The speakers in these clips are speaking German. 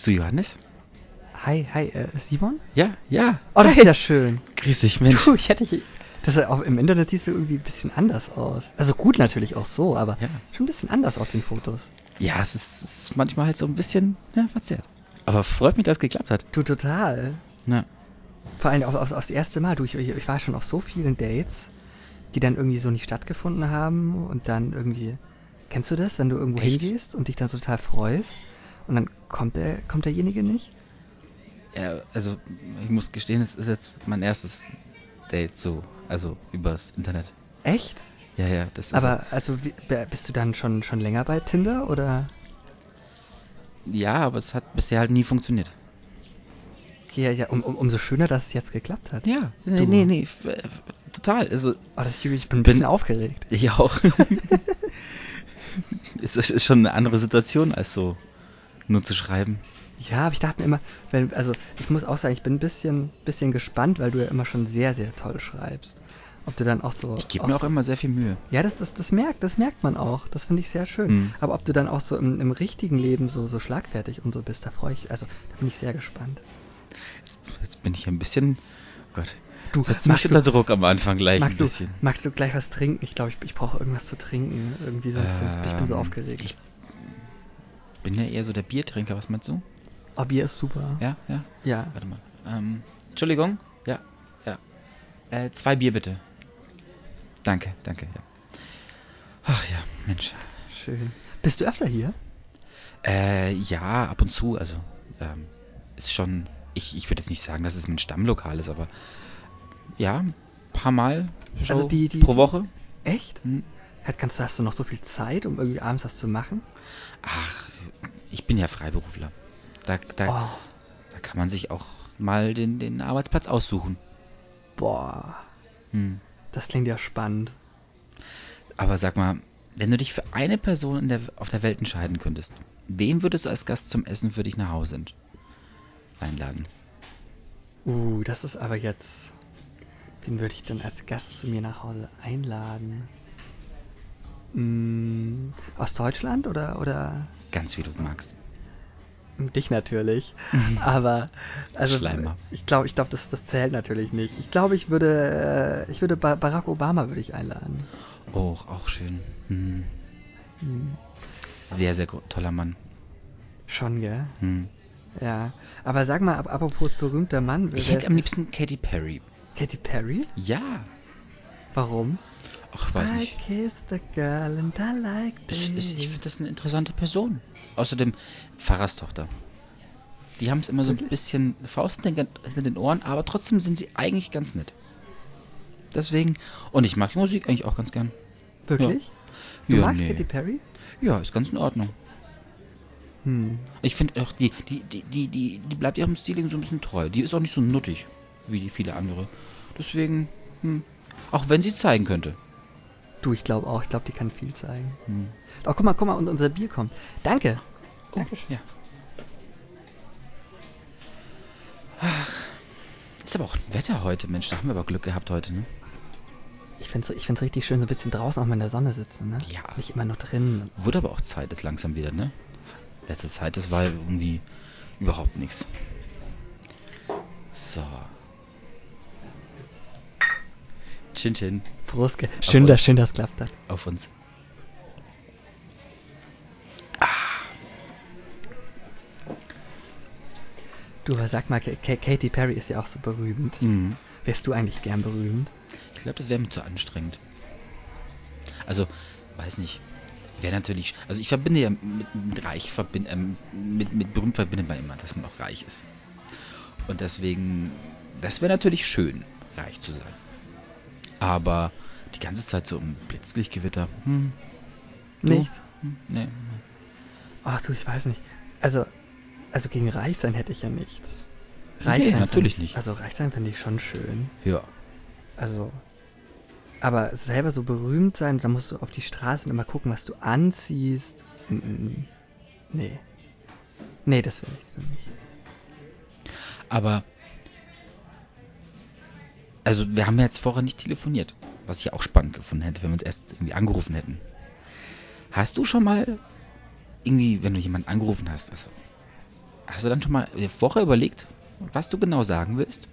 Bist du Johannes? Hi, hi, äh, Simon? Ja, ja. Oh, das Hi. ist ja schön. Grüß dich, Mensch. Du, ich hätte dich. Das ist auch, Im Internet siehst du irgendwie ein bisschen anders aus. Also gut natürlich auch so, aber Ja. schon ein bisschen anders auf den Fotos. Ja, es ist, es ist manchmal halt so ein bisschen ja, verzerrt. Aber freut mich, dass es geklappt hat. Du, total. Ja. Vor allem auch, auch, auch das erste Mal. Du, ich, ich war schon auf so vielen Dates, die dann irgendwie so nicht stattgefunden haben und dann irgendwie. Kennst du das, wenn du irgendwo Echt? hingehst und dich dann total freust und dann kommt der, kommt derjenige nicht? ja. Also, ich muss gestehen, es ist jetzt mein erstes Date so. Also, übers Internet. Echt? Ja, ja, das ist. Aber also wie, bist du dann schon schon länger bei Tinder oder? Ja, aber es hat bisher halt nie funktioniert. Ja, ja, um, um, umso schöner, dass es jetzt geklappt hat. Ja, nee, Du. nee, nee. äh, Total. Also, Oh, das ich bin ein Bin- bisschen aufgeregt. ich auch. ist ist schon eine andere Situation, als so nur zu schreiben. Ja, aber ich dachte mir immer, wenn, also ich muss auch sagen, ich bin ein bisschen, bisschen gespannt, weil du ja immer schon sehr, sehr toll schreibst. Ob du dann auch so. Ich gebe mir auch immer sehr viel Mühe. Ja, das, das, das merkt, das merkt man auch. Das finde ich sehr schön. Hm. Aber ob du dann auch so im, im richtigen Leben so, so schlagfertig und so bist, da freue ich, also da bin ich sehr gespannt. Jetzt bin ich ein bisschen. Oh Gott. Du, mich du- unter Druck am Anfang gleich Magst ein du, bisschen. magst du gleich was trinken? Ich glaube, ich, ich brauche irgendwas zu trinken. Irgendwie sonst, sonst ich bin so Ähm, aufgeregt. Ich bin ja eher so der Biertrinker, was meinst du? Oh, Bier ist super. Ja, ja. Ja. Warte mal. Ähm, Entschuldigung? Ja, ja. Äh, zwei Bier bitte. Danke, danke, ja. Ach ja, Mensch. Schön. Bist du öfter hier? Äh, ja, ab und zu, also, ähm, ist schon, ich, ich würde jetzt nicht sagen, dass es mein Stammlokal ist, aber ja, ein paar Mal so Also die- die- pro die- Woche. Echt? Kannst du, hast du noch so viel Zeit, um irgendwie abends was zu machen? Ach, ich bin ja Freiberufler. Da, da, Oh, da kann man sich auch mal den, den Arbeitsplatz aussuchen. boah. Hm. Das klingt ja spannend. Aber sag mal, wenn du dich für eine Person in der, auf der Welt entscheiden könntest, wen würdest du als Gast zum Essen für dich nach Hause einladen? Uh, das ist aber jetzt. Wen würde ich denn als Gast zu mir nach Hause einladen? Mm, aus Deutschland oder, oder Ganz wie du magst. dich natürlich? Aber also Schleimer. ich glaube, ich glaube, das, das zählt natürlich nicht. Ich glaube, ich würde, äh, ich würde Ba- Barack Obama würde ich einladen. Oh, auch schön. Hm. Hm, Sehr, sehr toller Mann. schon, gell? Hm. Ja. Aber sag mal, ap- apropos berühmter Mann, Ich hätte am liebsten Katy Perry. Katy Perry? Ja. Warum? Ach, weiß I nicht. kissed a girl and I like Ich, ich, ich it. finde das eine interessante Person. Außerdem Pfarrerstochter. Die haben es immer so ein bisschen Faust hinter den Ohren, aber trotzdem sind sie eigentlich ganz nett. Deswegen, und ich mag die Musik eigentlich auch ganz gern. Wirklich? Du Ja, magst nee. Katy Perry? Ja, ist ganz in Ordnung. Hm. Ich finde auch, die, die, die, die, die, die bleibt ihrem Stiling so ein bisschen treu. Die ist auch nicht so nuttig wie die viele andere. Deswegen, hm, auch wenn sie es zeigen könnte. Du, ich glaube auch. Ich glaube, die kann viel zeigen. Hm. Oh, guck mal, guck mal, und unser Bier kommt. Danke. Oh, ja. Ach, Ist aber auch Wetter heute, Mensch, da haben wir aber Glück gehabt heute, ne? Ich finde es ich find's richtig schön, so ein bisschen draußen auch mal in der Sonne sitzen, ne? Ja. Nicht immer nur drin. Wurde aber auch Zeit jetzt langsam wieder, ne? Letzte Zeit, das war irgendwie überhaupt nichts. So. Chin Chin Prost. Schön, dass, schön, dass klappt hat. auf uns. Du, aber sag mal, Ka- Ka- Katy Perry ist ja auch so berühmt. Mhm. Wärst du eigentlich gern berühmt? Ich glaube, das wäre mir zu anstrengend. Also, weiß nicht. Wäre natürlich. Also ich verbinde ja mit, mit reich verbind, ähm, mit, mit berühmt verbindet man immer, dass man auch reich ist. Und deswegen, das wäre natürlich schön, reich zu sein. Aber die ganze Zeit so im Blitzlichtgewitter, hm, Du? Nichts. hm, nee. Ach du, ich weiß nicht. Also, also gegen reich sein hätte ich ja nichts. Nee, fänd natürlich ich, nicht. Also reich sein finde ich schon schön. Ja. Also, aber selber so berühmt sein, da musst du auf die Straße und immer gucken, was du anziehst. Mm, mm, Nee. Nee, das wäre nichts für mich. Aber. Also, wir haben ja jetzt vorher nicht telefoniert. Was ich ja auch spannend gefunden hätte, wenn wir uns erst irgendwie angerufen hätten. Hast du schon mal irgendwie, wenn du jemanden angerufen hast, also hast du dann schon mal vorher überlegt, was du genau sagen willst?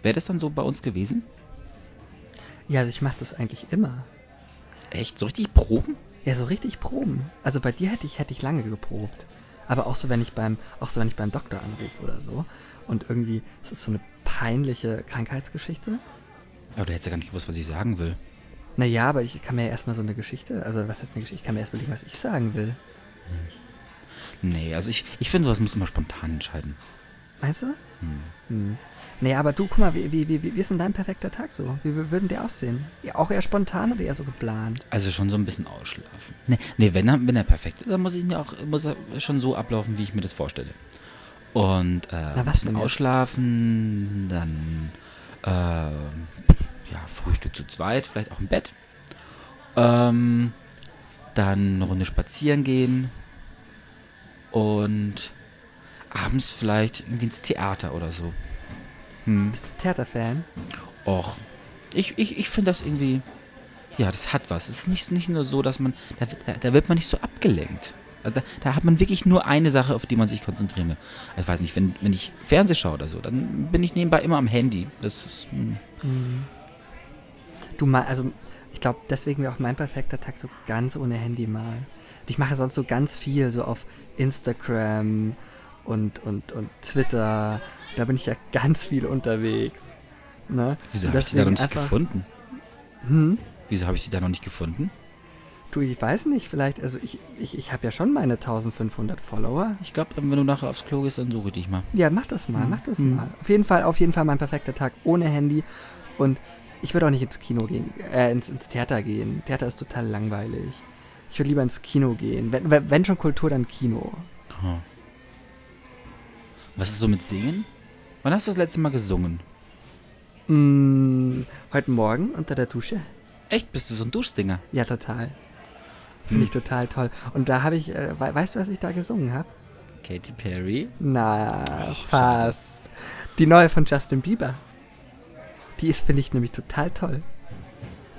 Wäre das dann so bei uns gewesen? Ja, also ich mache das eigentlich immer. Echt? So richtig proben? Ja, so richtig proben. Also bei dir hätte ich, hätte ich lange geprobt. Aber auch so, wenn ich beim, auch so, wenn ich beim Doktor anrufe oder so. Und irgendwie, es ist so eine peinliche Krankheitsgeschichte. Aber du hättest ja gar nicht gewusst, was ich sagen will. Naja, aber ich kann mir ja erstmal so eine Geschichte, also was heißt eine Geschichte? Ich kann mir erst überlegen, was ich sagen will. Nee, also ich, ich finde, was muss immer spontan entscheiden. Meinst du? Hm. Hm. Nee, aber du, guck mal, wie, wie, wie, wie ist denn dein perfekter Tag so? Wie, wie würden der aussehen? Ja, auch eher spontan oder eher so geplant? Also schon so ein bisschen ausschlafen. Nee, nee wenn, er, wenn er perfekt ist, dann muss ich ihn ja auch muss er schon so ablaufen, wie ich mir das vorstelle. Und äh, Na, ein was bisschen denn ausschlafen, dann äh, ja, Frühstück zu zweit, vielleicht auch im Bett. Ähm, dann eine Runde spazieren gehen und abends vielleicht irgendwie ins Theater oder so. Hm. Bist du Theaterfan? Och, ich, ich, ich finde das irgendwie, ja, das hat was. Es ist nicht, nicht nur so, dass man, da, da, wird man nicht so abgelenkt. Da, da hat man wirklich nur eine Sache, auf die man sich konzentrieren will. Ich weiß nicht, wenn, wenn ich Fernseh schaue oder so, dann bin ich nebenbei immer am Handy. Das ist, hm, Hm. Du mal, also ich glaube, deswegen wäre auch mein perfekter Tag so ganz ohne Handy mal. Ich mache sonst so ganz viel so auf Instagram und und und Twitter. Da bin ich ja ganz viel unterwegs. Ne? wieso habe ich die da noch nicht einfach- gefunden? Hm? Wieso habe ich sie da noch nicht gefunden? Du, ich weiß nicht, vielleicht, also ich, ich, ich habe ja schon meine 1500 Follower. Ich glaube, wenn du nachher aufs Klo gehst, dann suche ich dich mal. Ja, mach das mal, Hm. mach das Hm. mal. Auf jeden Fall, auf jeden Fall mein perfekter Tag ohne Handy. Und ich würde auch nicht ins Kino gehen, äh, ins, ins Theater gehen. Theater ist total langweilig. Ich würde lieber ins Kino gehen. Wenn, wenn wenn schon Kultur, dann Kino. Oh. Was ist so mit Singen? Wann hast du das letzte Mal gesungen? Mm, heute Morgen unter der Dusche. Echt, bist du so ein Duschsinger? Ja, total. Finde ich Hm. total toll. Und da habe ich, äh, we weißt du, was ich da gesungen habe? Katy Perry? Na, Ach, schade. fast. Die neue von Justin Bieber. Die ist, finde ich, nämlich total toll.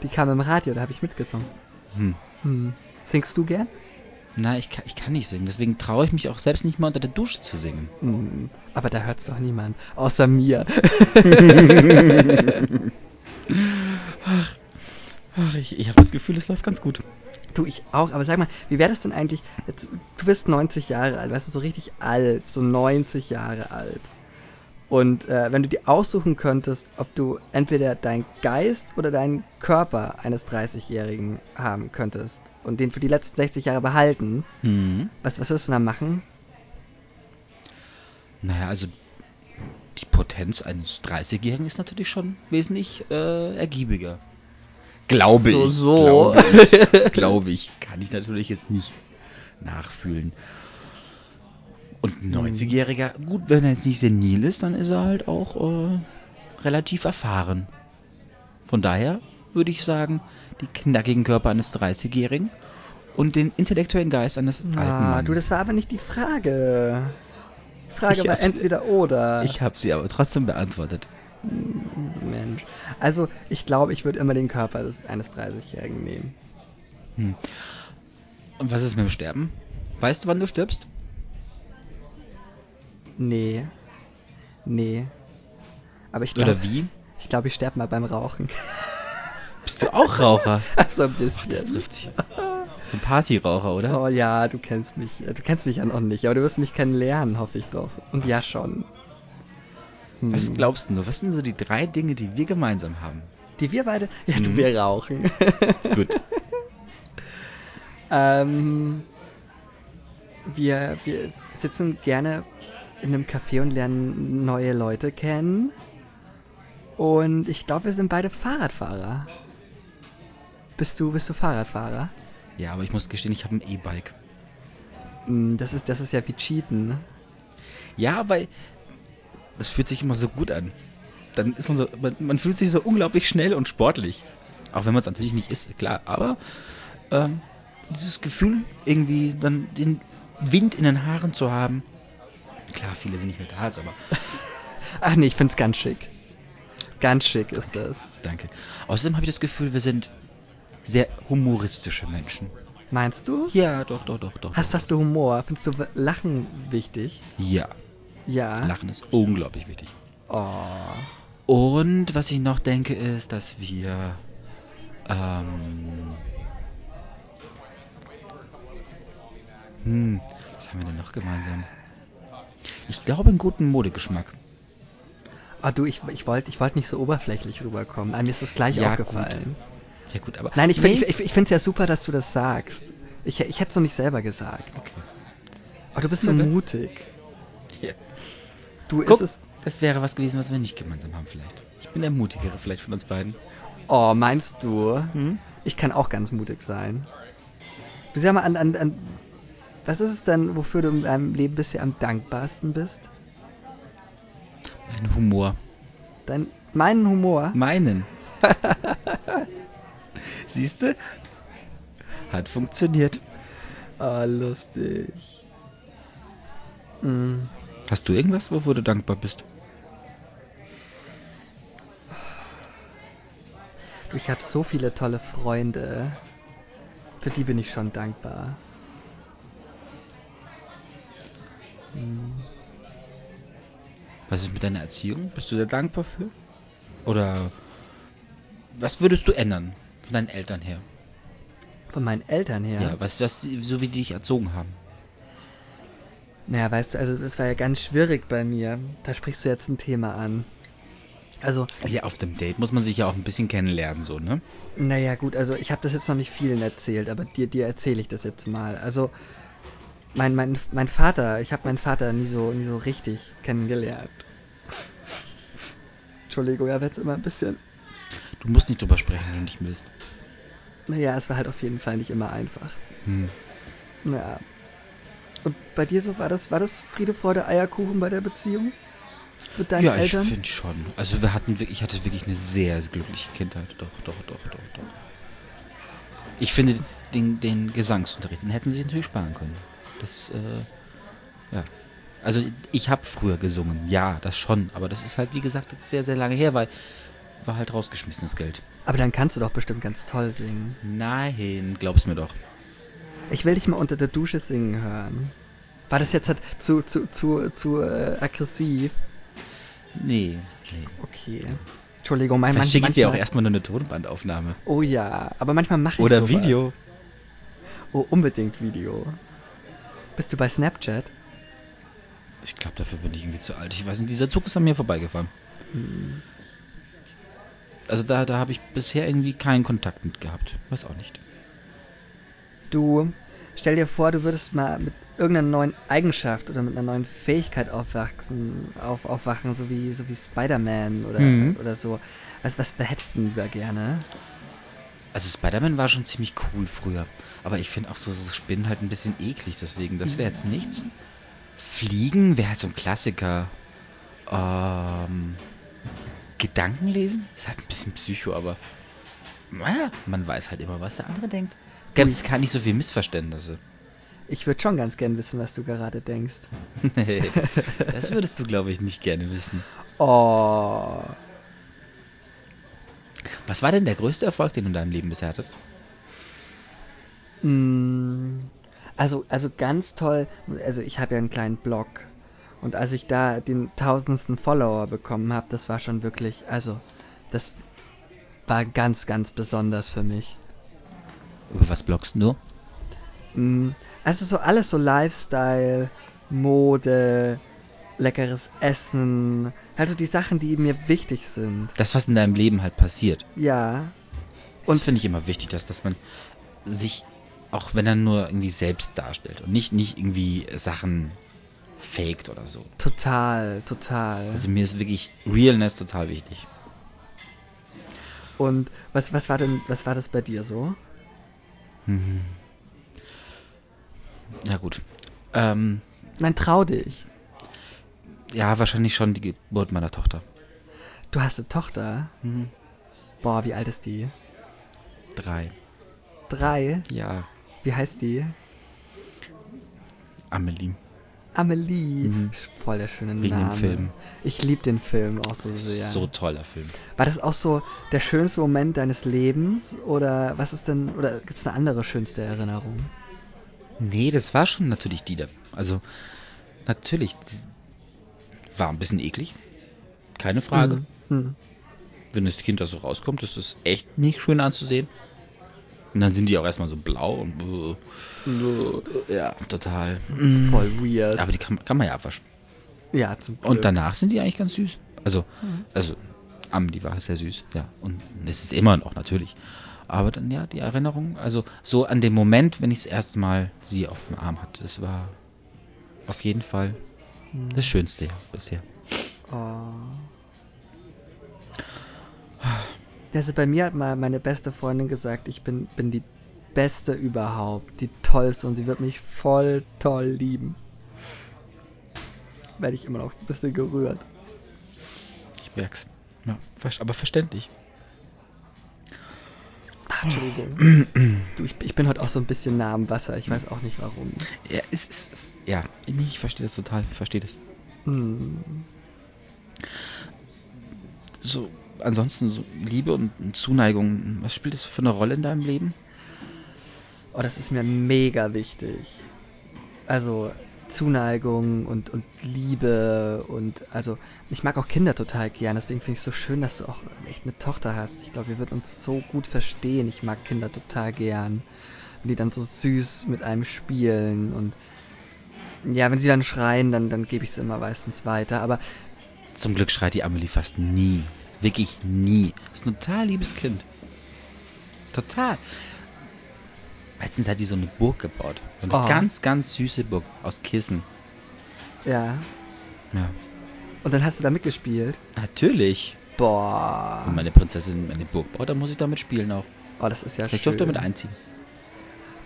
Die kam im Radio, da habe ich mitgesungen. Hm. Hm. Singst du gern? Na, ich kann, ich kann nicht singen, deswegen traue ich mich auch selbst nicht mal unter der Dusche zu singen. Hm. Aber da hört's doch niemand. Außer mir. Ach, ich, ich habe das Gefühl, es läuft ganz gut. Du, ich auch. Aber sag mal, wie wäre das denn eigentlich? Jetzt, du bist 90 Jahre alt, weißt du, so richtig alt. So 90 Jahre alt. Und äh, wenn du dir aussuchen könntest, ob du entweder deinen Geist oder deinen Körper eines 30-Jährigen haben könntest und den für die letzten 60 Jahre behalten, Hm. was, was würdest du dann machen? Naja, also die Potenz eines 30-Jährigen ist natürlich schon wesentlich äh, ergiebiger. Glaube So, ich. so. Glaube ich. Glaube ich. Kann ich natürlich jetzt nicht nachfühlen. Und ein 90-Jähriger, gut, wenn er jetzt nicht senil ist, dann ist er halt auch äh, relativ erfahren. Von daher würde ich sagen, die knackigen Körper eines 30-Jährigen und den intellektuellen Geist eines alten Ah, Mannes. du, das war aber nicht die Frage. Die Frage Ich war entweder oder. ich habe sie aber trotzdem beantwortet. Mensch. Also, ich glaube, ich würde immer den Körper des, eines 30-Jährigen nehmen. Hm. Und was ist mit dem Sterben? Weißt du, wann du stirbst? Nee. Nee. Aber ich glaube, Oder wie? ich, glaub, ich sterbe mal beim Rauchen. Bist du auch Raucher? Also ein Oh, das bisschen. trifft sich. So ein Partyraucher, oder? Oh ja, du kennst mich. Du kennst mich ja noch nicht, aber du wirst mich kennenlernen, hoffe ich doch. Und ja schon. Hm. Was glaubst du? Was sind so die drei Dinge, die wir gemeinsam haben? Die wir beide. Ja, du, Mhm. wir rauchen. Gut. ähm, wir, wir sitzen gerne in einem Café und lernen neue Leute kennen. Und ich glaube, wir sind beide Fahrradfahrer. Bist du, bist du Fahrradfahrer? Ja, aber ich muss gestehen, ich habe ein E-Bike. Hm, Das ist, das ist ja wie Cheaten. ne? Ja, aber das fühlt sich immer so gut an. Dann ist man so, man, man fühlt sich so unglaublich schnell und sportlich. Auch wenn man es natürlich nicht ist, klar. Aber ähm, dieses Gefühl, irgendwie dann den Wind in den Haaren zu haben. Klar, viele sind nicht mehr da, jetzt aber Ach nee, ich find's ganz schick. Ganz schick ist das. danke. Außerdem habe ich das Gefühl, wir sind sehr humoristische Menschen. Meinst du? Ja, doch, doch, doch, doch. Hast, hast du Humor? Findest du Lachen wichtig? Ja, Ja. Lachen ist unglaublich wichtig. Oh. Und was ich noch denke, ist, dass wir. Ähm, hm, was haben wir denn noch gemeinsam? Ich glaube, einen guten Modegeschmack. Oh, du, ich, ich wollte ich wollt nicht so oberflächlich rüberkommen. Ah, mir ist das gleich Ja, aufgefallen. Ja, gut, aber. Nein, ich, Nee. ich, ich, ich finde es ja super, dass du das sagst. Ich, ich hätte es noch nicht selber gesagt. Okay. Oh, du bist so Na dann. mutig. Ja. Du Guck, ist es. das wäre was gewesen, was wir nicht gemeinsam haben, vielleicht. Ich bin der mutigere, vielleicht von uns beiden. Oh, meinst du? Hm? Ich kann auch ganz mutig sein. Du sag mal an, an, an. Was ist es denn, wofür du in deinem Leben bisher am dankbarsten bist? Mein Humor. Dein, meinen Humor? Meinen. Siehst du? Hat funktioniert. Oh, lustig. Mm. Hast du irgendwas, wofür du dankbar bist? Ich habe so viele tolle Freunde. Für die bin ich schon dankbar. Was ist mit deiner Erziehung? Bist du da dankbar für? Oder was würdest du ändern von deinen Eltern her? Von meinen Eltern her. Ja, was, was, so wie die dich erzogen haben. Naja, weißt du, also das war ja ganz schwierig bei mir. Da sprichst du jetzt ein Thema an. Also, Ja, auf dem Date muss man sich ja auch ein bisschen kennenlernen, so, ne? naja, gut, also ich habe das jetzt noch nicht vielen erzählt, aber dir, dir erzähle ich das jetzt mal. Also, mein, mein, mein Vater, ich habe meinen Vater nie so, nie so richtig kennengelernt. Entschuldigung, er wird immer ein bisschen. Du musst nicht drüber sprechen, wenn du nicht willst. Naja, es war halt auf jeden Fall nicht immer einfach. Hm. Ja. Und bei dir so, war das, war das Friede, Freude, Eierkuchen bei der Beziehung? Mit deinen ja, Eltern? ich finde schon. Also wir hatten wirklich, ich hatte wirklich eine sehr glückliche Kindheit. Doch, doch, doch, doch, doch. Ich finde den, den Gesangsunterricht, den hätten sie natürlich sparen können. Das, äh, ja. Also ich habe früher gesungen, ja, das schon. Aber das ist halt, wie gesagt, jetzt sehr, sehr lange her, weil war halt rausgeschmissenes Geld. Aber dann kannst du doch bestimmt ganz toll singen. Nein, glaub's mir doch. Ich will dich mal unter der Dusche singen hören. War das jetzt halt zu, zu, zu, zu äh, aggressiv? Nee, nee. Okay. Entschuldigung, mein Vielleicht schicke ich dir auch erstmal nur eine Tonbandaufnahme. Oh ja, aber manchmal mache ich Oder sowas. Video. Oh, unbedingt Video. Bist du bei Snapchat? Ich glaube, dafür bin ich irgendwie zu alt. Ich weiß nicht, dieser Zug ist an mir vorbeigefahren. Also da, da habe ich bisher irgendwie keinen Kontakt mit gehabt. Weiß auch nicht. Du, stell dir vor, du würdest mal mit irgendeiner neuen Eigenschaft oder mit einer neuen Fähigkeit aufwachsen, auf, aufwachen, so wie, so wie Spider-Man oder, Mhm. oder so. Was, was hättest du denn lieber gerne? Also Spider-Man war schon ziemlich cool früher. Aber ich finde auch so, so Spinnen halt ein bisschen eklig, deswegen, das wäre jetzt nichts. Fliegen wäre halt so ein Klassiker. Ähm, Gedanken lesen? Ist halt ein bisschen Psycho, aber naja, man weiß halt immer, was der andere denkt. Gäbe es gar nicht so viel Missverständnisse. Ich würde schon ganz gern wissen, was du gerade denkst. das würdest du, glaube ich, nicht gerne wissen. Oh. Was war denn der größte Erfolg, den du in deinem Leben bisher hattest? Mm, Also, also ganz toll. Also ich habe ja einen kleinen Blog. Und als ich da den tausendsten Follower bekommen habe, das war schon wirklich, also, das war ganz, ganz besonders für mich. Über was bloggst du? Mm, Also so alles so Lifestyle, Mode, leckeres Essen, also die Sachen, die mir wichtig sind. Das, was in deinem Leben halt passiert. Ja. Und Und- finde ich immer wichtig, dass, dass man sich, auch wenn er nur irgendwie selbst darstellt und nicht, nicht irgendwie Sachen faked oder so. Total, total. Also mir ist wirklich Realness total wichtig. Und was, was war denn, was war das bei dir so? Ja gut. Ähm, Nein, trau dich. Ja, wahrscheinlich schon die Geburt meiner Tochter. Du hast eine Tochter. Mhm. Boah, wie alt ist die? Drei. Drei? Ja, Wie heißt die? Amelie. Amelie. Mhm. Voll der schöne Wegen dem Name. Film. Ich liebe den Film auch so sehr. So toller Film. War das auch so der schönste Moment deines Lebens? Oder was ist denn, oder gibt es eine andere schönste Erinnerung? Nee, das war schon natürlich die da. Also, natürlich. War ein bisschen eklig. Keine Frage. Hm. Wenn das Kind da so rauskommt, ist das echt nicht schön anzusehen. Und dann sind die auch erstmal so blau und. Hm. Ja, total. Voll weird. Aber die kann, kann man ja abwaschen. ja, zum Glück. Und danach sind die eigentlich ganz süß. Also, also, Am, die war sehr süß, ja. Und es ist immer noch natürlich. Aber dann, ja, die Erinnerung, also so an dem Moment, wenn ich das erste Mal sie auf dem Arm hatte, das war auf jeden Fall das Schönste ja, bisher. Oh. Also bei mir hat mal meine beste Freundin gesagt, ich bin, bin die Beste überhaupt, die tollste und sie wird mich voll toll lieben. Werde ich immer noch ein bisschen gerührt. Ich merk's. Ja, aber verständlich. Entschuldigung. du, ich, ich bin heute auch so ein bisschen nah am Wasser, ich weiß auch nicht warum. Ja, es ist, es, ja, ich verstehe das total, ich verstehe das. Hm. So, ansonsten so Liebe und Zuneigung, was spielt das für eine Rolle in deinem Leben? Oh, das ist mir mega wichtig. Also Zuneigung und, und Liebe und also ich mag auch Kinder total gern, deswegen finde ich es so schön, dass du auch echt eine Tochter hast. Ich glaube, wir würden uns so gut verstehen. Ich mag Kinder total gern. Wenn die dann so süß mit einem spielen und ja, wenn sie dann schreien, dann, dann gebe ich es immer meistens weiter. Aber Zum Glück schreit die Amelie fast nie. Wirklich nie. Ist ein total liebes Kind. Total. Letztens hat die so eine Burg gebaut. So eine Oh. ganz, ganz süße Burg aus Kissen. ja, Ja. und dann hast du da mitgespielt. Natürlich. Boah. Wenn meine Prinzessin eine Burg baut, dann muss ich damit spielen auch. Oh, das ist ja Ich schön. durfte damit einziehen.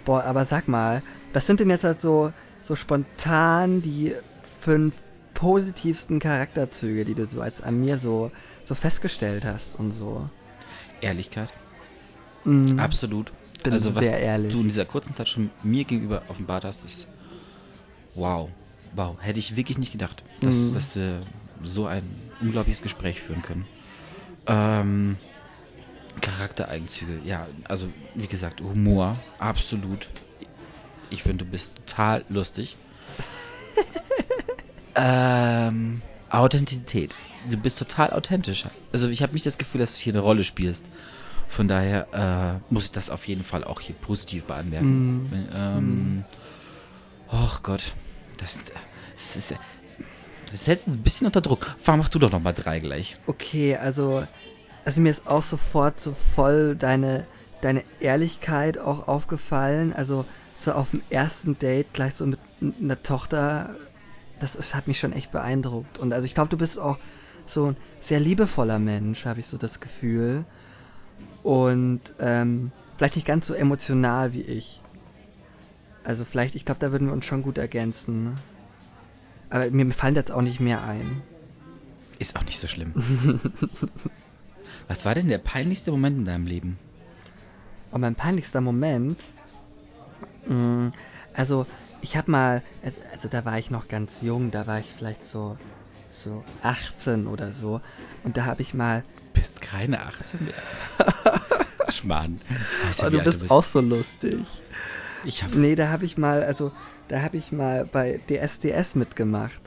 Boah, aber sag mal, was sind denn jetzt halt so, so spontan die fünf positivsten Charakterzüge, die du so als an mir so, so festgestellt hast und so? Ehrlichkeit. Mhm. Absolut. Bin also was sehr ehrlich. du in dieser kurzen Zeit schon mir gegenüber offenbart hast, ist wow. Wow. Hätte ich wirklich nicht gedacht, dass, Mhm. dass wir so ein unglaubliches Gespräch führen können. Ähm, Charaktereigenzüge, ja, also wie gesagt, Humor, absolut. Ich finde, du bist total lustig. ähm, Authentizität. Du bist total authentisch. Also ich habe nicht das Gefühl, dass du hier eine Rolle spielst. Von daher äh, muss ich das auf jeden Fall auch hier positiv beanmerken. Mm. Ähm, Och Gott, das, das ist das setzt ein bisschen unter Druck. Fahr, mach du doch noch mal drei gleich. Okay, also, also mir ist auch sofort so voll deine, deine Ehrlichkeit auch aufgefallen. Also so auf dem ersten Date gleich so mit einer Tochter, das ist, hat mich schon echt beeindruckt. Und also ich glaube, du bist auch so ein sehr liebevoller Mensch, habe ich so das Gefühl. Und ähm, vielleicht nicht ganz so emotional wie ich. Also vielleicht, ich glaube, da würden wir uns schon gut ergänzen. ne? Aber mir fallen jetzt auch nicht mehr ein. Ist auch nicht so schlimm. Was war denn der peinlichste Moment in deinem Leben? Und mein peinlichster Moment, mh, also ich habe mal, also da war ich noch ganz jung, da war ich vielleicht so, so 18 oder so. Und da habe ich mal, Bist keine 18 mehr. Schmarrn. Ja, oh, du bist auch so lustig. Ich habe Nee, da habe ich mal, also da habe ich mal bei DSDS mitgemacht.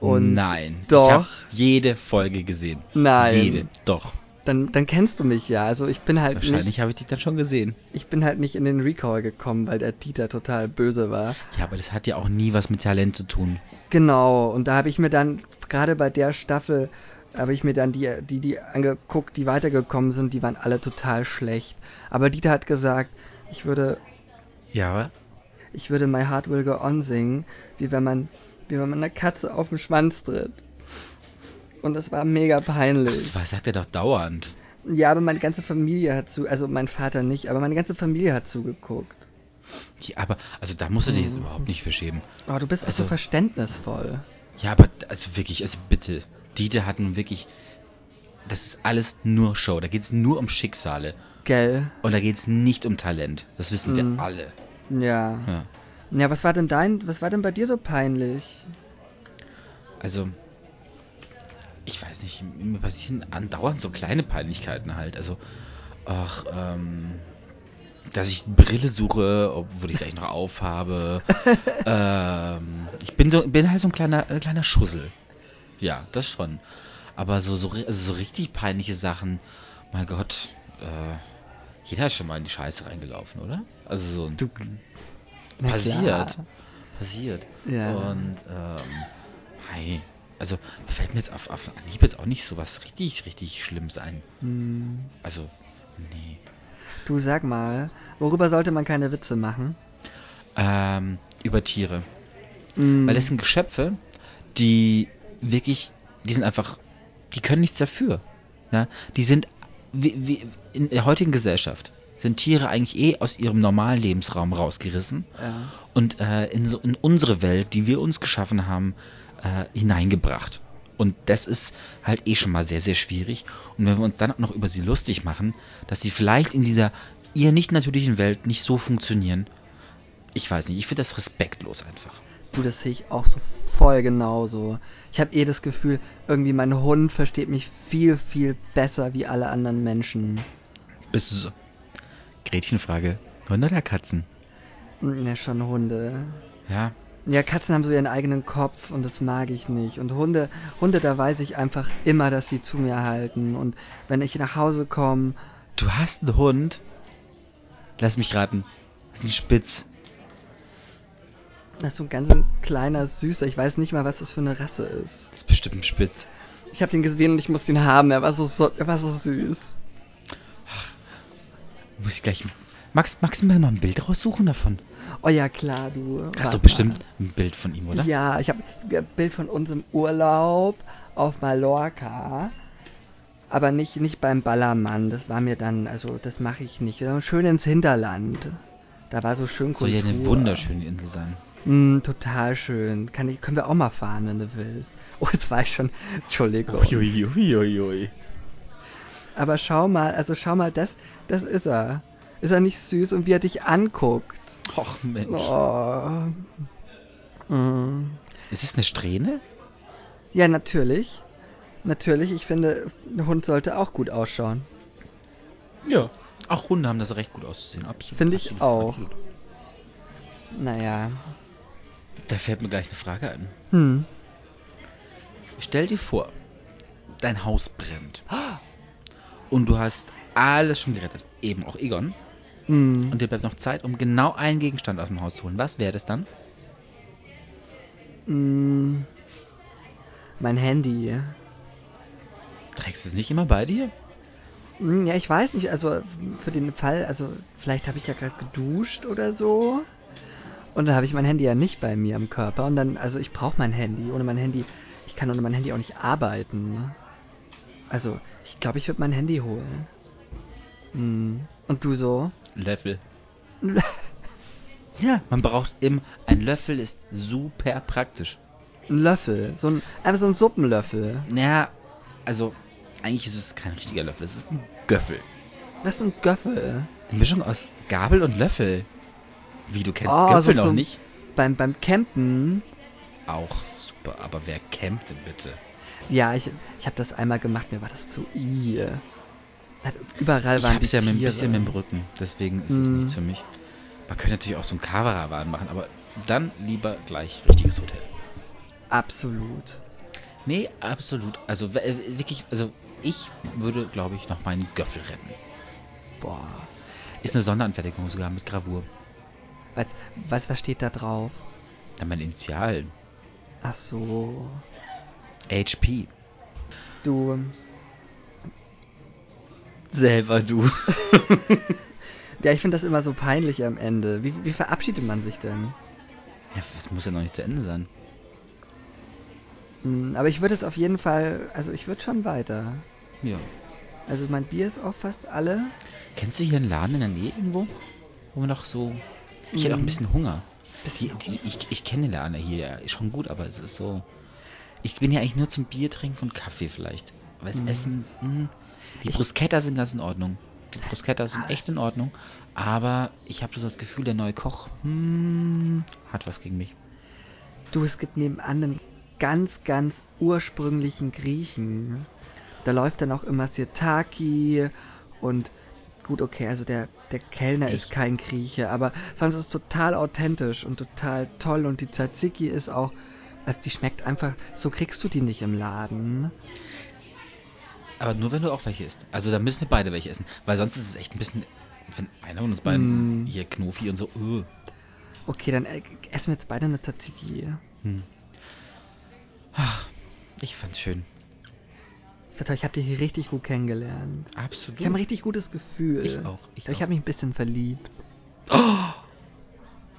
Und Nein. Doch. Jede Folge gesehen. Nein. Jede. Doch. dann, dann kennst du mich ja. Also ich bin halt Wahrscheinlich habe ich dich dann schon gesehen. ich bin halt nicht in den Recall gekommen, weil der Dieter total böse war. Ja, aber das hat ja auch nie was mit Talent zu tun. Genau, und da habe ich mir dann, gerade bei der Staffel, habe ich mir dann die, die, die angeguckt, die weitergekommen sind, die waren alle total schlecht. Aber Dieter hat gesagt, ich würde, Ja, ich würde My Heart Will Go On singen, wie wenn man, wie wenn man einer Katze auf den Schwanz tritt. Und das war mega peinlich. das war, sagt er doch dauernd. Ja, aber meine ganze Familie hat zu, also mein Vater nicht, aber meine ganze Familie hat zugeguckt. Ja, aber, also da musst du dich jetzt überhaupt nicht für schämen. Oh, du bist auch so Also- verständnisvoll. Ja, aber, also wirklich, also bitte. Dieter hat nun wirklich, das ist alles nur Show. Da geht es nur um Schicksale. Gell? Und da geht es nicht um Talent. Das wissen Mhm. wir alle. Ja. Ja. Ja, was war denn dein, was war denn bei dir so peinlich? Also, ich weiß nicht, mir passieren andauernd so kleine Peinlichkeiten halt. Also, ach, ähm, dass ich Brille suche, obwohl ich es eigentlich noch aufhabe. ähm, ich bin so, bin halt so ein kleiner, ein kleiner Schussel. Ja, das schon. Aber so, so, also so richtig peinliche Sachen, mein Gott, äh, jeder ist schon mal in die Scheiße reingelaufen, oder? Also so Du, Na passiert. klar. Passiert. Ja. Und ähm, hey, also fällt mir jetzt auf, auf Anhieb jetzt auch nicht so was richtig, richtig Schlimmes ein. Hm. Also, nee. Du sag mal, worüber sollte man keine Witze machen? Ähm, über Tiere. Hm. Weil das sind Geschöpfe, die wirklich, die sind einfach, die können nichts dafür. Ja? Die sind, wie, wie, in der heutigen Gesellschaft sind Tiere eigentlich eh aus ihrem normalen Lebensraum rausgerissen ja. und äh, in, so, in unsere Welt, die wir uns geschaffen haben, äh, hineingebracht. Und das ist halt eh schon mal sehr, sehr schwierig. Und wenn wir uns dann auch noch über sie lustig machen, dass sie vielleicht in dieser ihr nicht natürlichen Welt nicht so funktionieren, ich weiß nicht, ich finde das respektlos einfach. Du, das sehe ich auch so voll genauso. Ich habe eh das Gefühl, irgendwie mein Hund versteht mich viel, viel besser wie alle anderen Menschen. Bist du so? Gretchenfrage. Hunde oder Katzen? Ja, schon Hunde. Ja, Ja, Katzen haben so ihren eigenen Kopf und das mag ich nicht. Und Hunde, Hunde, da weiß ich einfach immer, dass sie zu mir halten. Und wenn ich nach Hause komme, du hast einen Hund. Lass mich raten. Das ist ein Spitz. Das ist so ein ganz kleiner, süßer, ich weiß nicht mal, was das für eine Rasse ist. Das ist bestimmt ein Spitz. Ich habe den gesehen und ich musste ihn haben. Er war so, so, er war so süß. Muss ich gleich. Magst, magst du mir mal ein Bild raussuchen davon? Oh ja, klar, du. Hast du bestimmt ein Bild von ihm, oder? Ja, ich habe ein Bild von unserem Urlaub auf Mallorca. Aber nicht, nicht beim Ballermann. Das war mir dann, also das mache ich nicht. Schön ins Hinterland. Da war so schön Soll ja eine Kultur. wunderschöne Insel sein. Mm, total schön. Kann ich, können wir auch mal fahren, wenn du willst. Oh, jetzt war ich schon. Entschuldigung. Uiuiuiui. Aber schau mal, also schau mal, das, das ist er. Ist er nicht süß und wie er dich anguckt? Och Mensch. Oh. Mm. Ist es eine Strähne? Ja, natürlich. Natürlich, ich finde, ein Hund sollte auch gut ausschauen. Ja. Auch Hunde haben das recht gut auszusehen. Absolut. Finde ich absolut, auch. Absolut. Naja. Da fällt mir gleich eine Frage ein. Hm. Stell dir vor, dein Haus brennt. Und du hast alles schon gerettet. Eben auch Egon. Hm. Und dir bleibt noch Zeit, um genau einen Gegenstand aus dem Haus zu holen. Was wäre das dann? Hm. Mein Handy. Trägst du es nicht immer bei dir? Hm, Ja, ich weiß nicht, also für den Fall, also vielleicht habe ich ja gerade geduscht oder so. Und dann habe ich mein Handy ja nicht bei mir im Körper. Und dann, also ich brauche mein Handy. Ohne mein Handy, ich kann ohne mein Handy auch nicht arbeiten. Also, ich glaube, ich würde mein Handy holen. Hm. Und du so? Löffel. Ja, man braucht immer. Ein Löffel ist super praktisch. Ein Löffel. So ein, einfach so ein Suppenlöffel. Ja, also eigentlich ist es kein richtiger Löffel, es ist ein Göffel. Was ist ein Göffel? Eine Mischung aus Gabel und Löffel. Wie du kennst Oh, Göffel so noch zum- nicht? Beim, beim Campen, Auch super, aber wer campt denn bitte? ja, ich, ich habe das einmal gemacht, mir war das zu i. Also, überall Ich waren hab's die ja mit ein bisschen mit dem Rücken, deswegen ist es Mm. nichts für mich. Man könnte natürlich auch so einen Caravan machen, aber dann lieber gleich richtiges Hotel. Absolut. Nee, absolut. Also äh, wirklich, also ich würde, glaube ich, noch meinen Göffel retten. Boah. Ist eine Sonderanfertigung sogar mit Gravur. Was, was, was steht da drauf? Dann mein Initial. Ach so. HP. Du, Selber du. ja, ich finde das immer so peinlich am Ende. Wie, wie verabschiedet man sich denn? Ja, es muss ja noch nicht zu Ende sein. Hm, aber ich würde jetzt auf jeden Fall, also ich würde schon weiter. Ja. Also mein Bier ist auch fast alle. Kennst du hier einen Laden in der Nähe irgendwo? Wo wir noch so. Ich hätte auch ein Mm. bisschen Hunger. Die, die, ich, ich kenne den Laden hier ja schon gut, aber es ist so. Ich bin ja eigentlich nur zum Bier trinken und Kaffee vielleicht. Aber das Mhm. Essen. Mh, die Ich- Bruschetta sind ganz in Ordnung. Die Bruschettas sind echt in Ordnung. Aber ich habe so das Gefühl, der neue Koch hmm, hat was gegen mich. Du, es gibt nebenan einen ganz, ganz ursprünglichen Griechen. Da läuft dann auch immer Sirtaki und gut, okay, also der, der Kellner Ich- ist kein Grieche, aber sonst ist es total authentisch und total toll und die Tzatziki ist auch, also die schmeckt einfach, so kriegst du die nicht im Laden. Aber nur wenn du auch welche isst. Also da müssen wir beide welche essen. Weil sonst ist es echt ein bisschen, wenn einer von uns beiden Mm. hier Knofi und so, uh. Okay, dann äh, essen wir jetzt beide eine Tzatziki. Ich fand's schön. Das war toll, ich habe dich richtig gut kennengelernt. Absolut. Ich habe ein richtig gutes Gefühl. Ich auch, ich Ich auch. habe mich ein bisschen verliebt. oh,